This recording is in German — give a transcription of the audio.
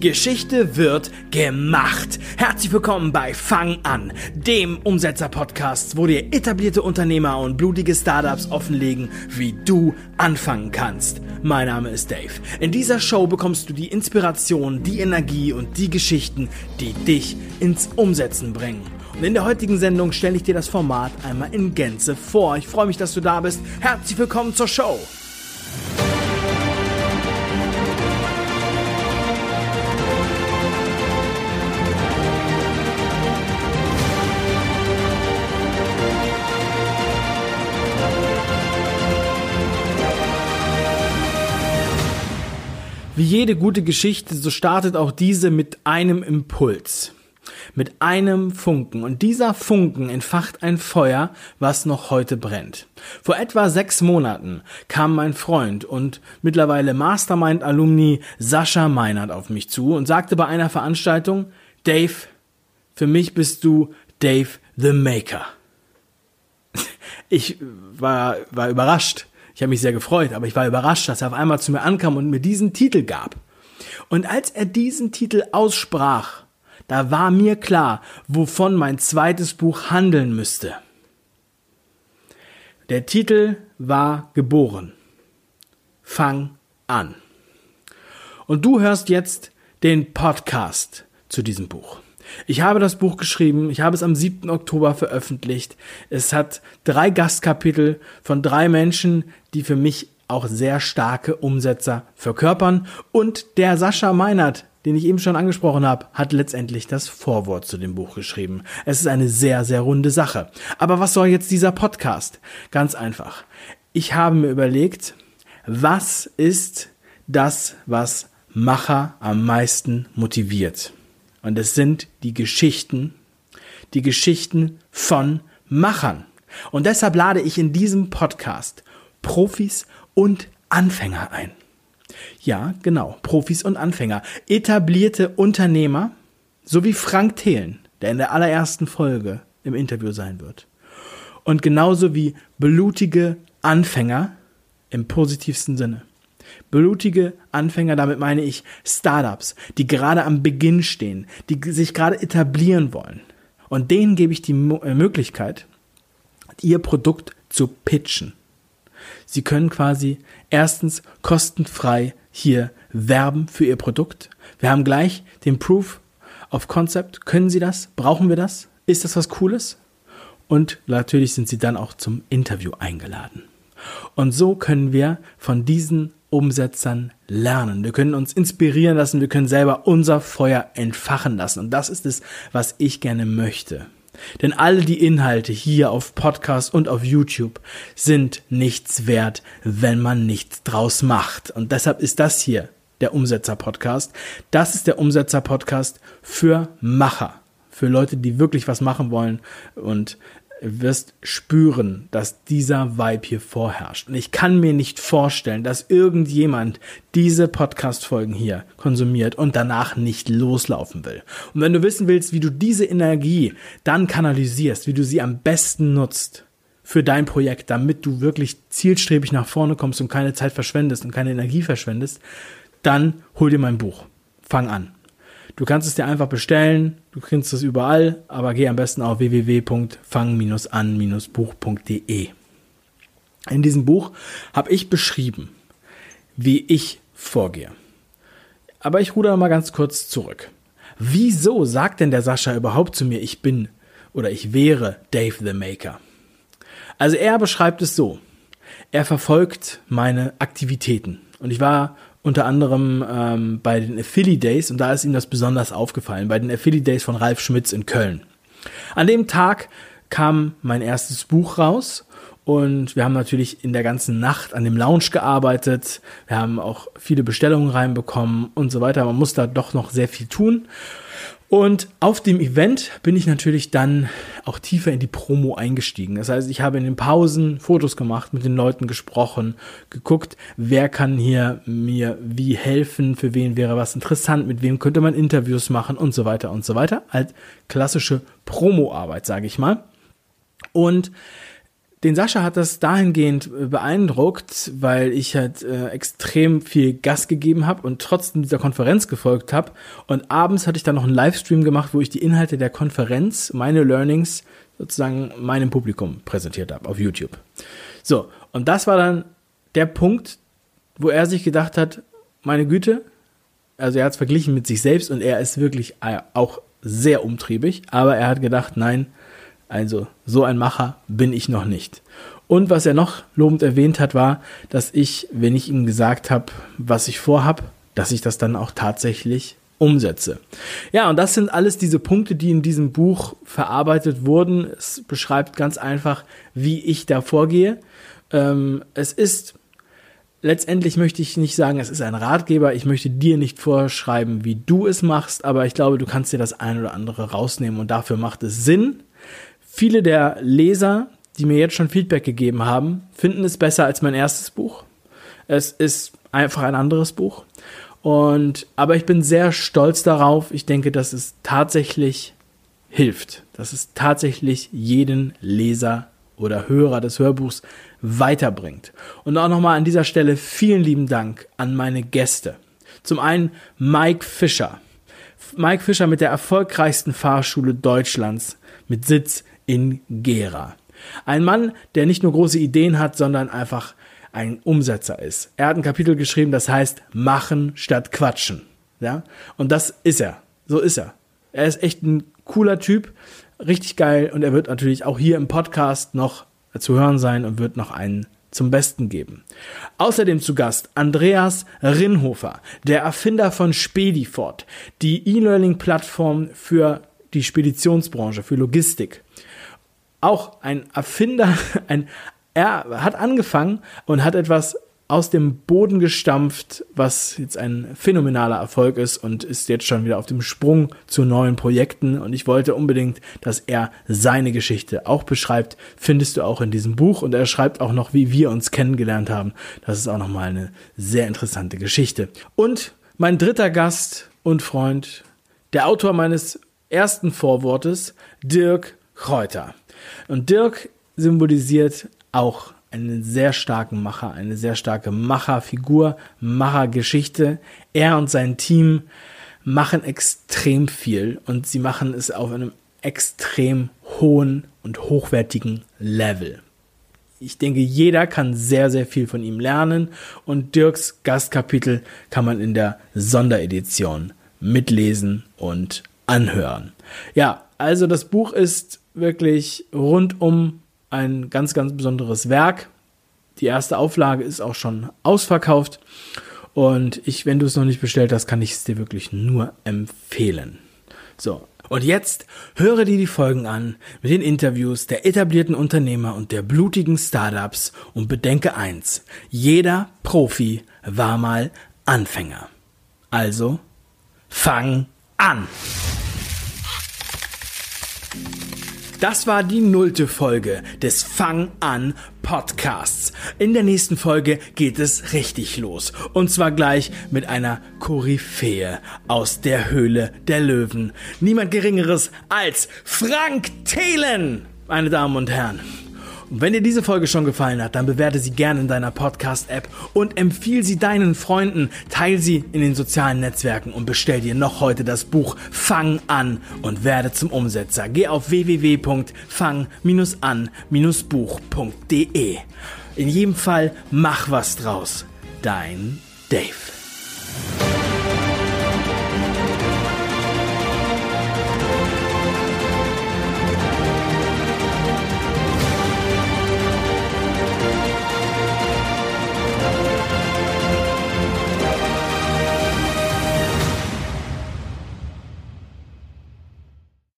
Geschichte wird gemacht. Herzlich willkommen bei Fang an, dem Umsetzer-Podcast, wo dir etablierte Unternehmer und blutige Startups offenlegen, wie du anfangen kannst. Mein Name ist Dave. In dieser Show bekommst du die Inspiration, die Energie und die Geschichten, die dich ins Umsetzen bringen. Und in der heutigen Sendung stelle ich dir das Format einmal in Gänze vor. Ich freue mich, dass du da bist. Herzlich willkommen zur Show. Wie jede gute Geschichte, so startet auch diese mit einem Impuls, mit einem Funken. Und dieser Funken entfacht ein Feuer, was noch heute brennt. Vor etwa sechs Monaten kam mein Freund und mittlerweile Mastermind-Alumni Sascha Meinert auf mich zu und sagte bei einer Veranstaltung, Dave, für mich bist du Dave the Maker. Ich war, war überrascht ich habe mich sehr gefreut, aber ich war überrascht, dass er auf einmal zu mir ankam und mir diesen Titel gab. Und als er diesen Titel aussprach, da war mir klar, wovon mein zweites Buch handeln müsste. Der Titel war geboren. Fang an. Und du hörst jetzt den Podcast zu diesem Buch. Ich habe das Buch geschrieben, ich habe es am 7. Oktober veröffentlicht. Es hat drei Gastkapitel von drei Menschen, die für mich auch sehr starke Umsetzer verkörpern. Und der Sascha Meinert, den ich eben schon angesprochen habe, hat letztendlich das Vorwort zu dem Buch geschrieben. Es ist eine sehr, sehr runde Sache. Aber was soll jetzt dieser Podcast? Ganz einfach. Ich habe mir überlegt, was ist das, was Macher am meisten motiviert? Und es sind die Geschichten, die Geschichten von Machern. Und deshalb lade ich in diesem Podcast Profis und Anfänger ein. Ja, genau, Profis und Anfänger. Etablierte Unternehmer, so wie Frank Thelen, der in der allerersten Folge im Interview sein wird. Und genauso wie blutige Anfänger im positivsten Sinne. Blutige Anfänger, damit meine ich Startups, die gerade am Beginn stehen, die sich gerade etablieren wollen. Und denen gebe ich die äh, Möglichkeit, ihr Produkt zu pitchen. Sie können quasi erstens kostenfrei hier werben für ihr Produkt. Wir haben gleich den Proof of Concept. Können Sie das? Brauchen wir das? Ist das was Cooles? Und natürlich sind Sie dann auch zum Interview eingeladen. Und so können wir von diesen Umsetzern lernen. Wir können uns inspirieren lassen, wir können selber unser Feuer entfachen lassen. Und das ist es, was ich gerne möchte. Denn all die Inhalte hier auf Podcast und auf YouTube sind nichts wert, wenn man nichts draus macht. Und deshalb ist das hier der Umsetzer-Podcast. Das ist der Umsetzer-Podcast für Macher. Für Leute, die wirklich was machen wollen und wirst spüren, dass dieser Vibe hier vorherrscht. Und ich kann mir nicht vorstellen, dass irgendjemand diese Podcast-Folgen hier konsumiert und danach nicht loslaufen will. Und wenn du wissen willst, wie du diese Energie dann kanalisierst, wie du sie am besten nutzt für dein Projekt, damit du wirklich zielstrebig nach vorne kommst und keine Zeit verschwendest und keine Energie verschwendest, dann hol dir mein Buch. Fang an. Du kannst es dir einfach bestellen, du kriegst es überall, aber geh am besten auf www.fang-an-buch.de. In diesem Buch habe ich beschrieben, wie ich vorgehe. Aber ich ruder mal ganz kurz zurück. Wieso sagt denn der Sascha überhaupt zu mir, ich bin oder ich wäre Dave the Maker? Also er beschreibt es so. Er verfolgt meine Aktivitäten. Und ich war unter anderem ähm, bei den Affiliate Days und da ist ihm das besonders aufgefallen, bei den Affiliate Days von Ralf Schmitz in Köln. An dem Tag kam mein erstes Buch raus und wir haben natürlich in der ganzen Nacht an dem Lounge gearbeitet. Wir haben auch viele Bestellungen reinbekommen und so weiter. Man muss da doch noch sehr viel tun. Und auf dem Event bin ich natürlich dann auch tiefer in die Promo eingestiegen. Das heißt, ich habe in den Pausen Fotos gemacht, mit den Leuten gesprochen, geguckt, wer kann hier mir wie helfen, für wen wäre was interessant, mit wem könnte man Interviews machen und so weiter und so weiter. Als klassische Promo-Arbeit, sage ich mal. Und den Sascha hat das dahingehend äh, beeindruckt, weil ich halt äh, extrem viel Gas gegeben habe und trotzdem dieser Konferenz gefolgt habe. Und abends hatte ich dann noch einen Livestream gemacht, wo ich die Inhalte der Konferenz, meine Learnings sozusagen meinem Publikum präsentiert habe auf YouTube. So, und das war dann der Punkt, wo er sich gedacht hat, meine Güte, also er hat es verglichen mit sich selbst und er ist wirklich äh, auch sehr umtriebig, aber er hat gedacht, nein, also so ein Macher bin ich noch nicht. Und was er noch lobend erwähnt hat, war, dass ich, wenn ich ihm gesagt habe, was ich vorhab, dass ich das dann auch tatsächlich umsetze. Ja, und das sind alles diese Punkte, die in diesem Buch verarbeitet wurden. Es beschreibt ganz einfach, wie ich da vorgehe. Ähm, es ist letztendlich möchte ich nicht sagen, es ist ein Ratgeber. Ich möchte dir nicht vorschreiben, wie du es machst, aber ich glaube, du kannst dir das ein oder andere rausnehmen und dafür macht es Sinn, Viele der Leser, die mir jetzt schon Feedback gegeben haben, finden es besser als mein erstes Buch. Es ist einfach ein anderes Buch. Und, aber ich bin sehr stolz darauf. Ich denke, dass es tatsächlich hilft, dass es tatsächlich jeden Leser oder Hörer des Hörbuchs weiterbringt. Und auch nochmal an dieser Stelle vielen lieben Dank an meine Gäste. Zum einen Mike Fischer. Mike Fischer mit der erfolgreichsten Fahrschule Deutschlands mit Sitz in Gera. Ein Mann, der nicht nur große Ideen hat, sondern einfach ein Umsetzer ist. Er hat ein Kapitel geschrieben, das heißt Machen statt Quatschen. Ja? Und das ist er. So ist er. Er ist echt ein cooler Typ, richtig geil und er wird natürlich auch hier im Podcast noch zu hören sein und wird noch einen zum Besten geben. Außerdem zu Gast Andreas Rinhofer, der Erfinder von Spedifort, die E-Learning-Plattform für die Speditionsbranche, für Logistik auch ein Erfinder, ein, er hat angefangen und hat etwas aus dem Boden gestampft, was jetzt ein phänomenaler Erfolg ist und ist jetzt schon wieder auf dem Sprung zu neuen Projekten. Und ich wollte unbedingt, dass er seine Geschichte auch beschreibt. Findest du auch in diesem Buch. Und er schreibt auch noch, wie wir uns kennengelernt haben. Das ist auch nochmal eine sehr interessante Geschichte. Und mein dritter Gast und Freund, der Autor meines ersten Vorwortes, Dirk Kräuter. Und Dirk symbolisiert auch einen sehr starken Macher, eine sehr starke Macherfigur, Machergeschichte. Er und sein Team machen extrem viel und sie machen es auf einem extrem hohen und hochwertigen Level. Ich denke, jeder kann sehr, sehr viel von ihm lernen und Dirks Gastkapitel kann man in der Sonderedition mitlesen und anhören. Ja, also das Buch ist wirklich rundum ein ganz, ganz besonderes Werk. Die erste Auflage ist auch schon ausverkauft. Und ich, wenn du es noch nicht bestellt hast, kann ich es dir wirklich nur empfehlen. So. Und jetzt höre dir die Folgen an mit den Interviews der etablierten Unternehmer und der blutigen Startups und bedenke eins. Jeder Profi war mal Anfänger. Also, fang an! Das war die nullte Folge des Fang an Podcasts. In der nächsten Folge geht es richtig los. Und zwar gleich mit einer Koryphäe aus der Höhle der Löwen. Niemand Geringeres als Frank Thelen, meine Damen und Herren. Und wenn dir diese Folge schon gefallen hat, dann bewerte sie gerne in deiner Podcast-App und empfiehl sie deinen Freunden, teil sie in den sozialen Netzwerken und bestell dir noch heute das Buch Fang an und werde zum Umsetzer. Geh auf www.fang-an-buch.de. In jedem Fall mach was draus. Dein Dave.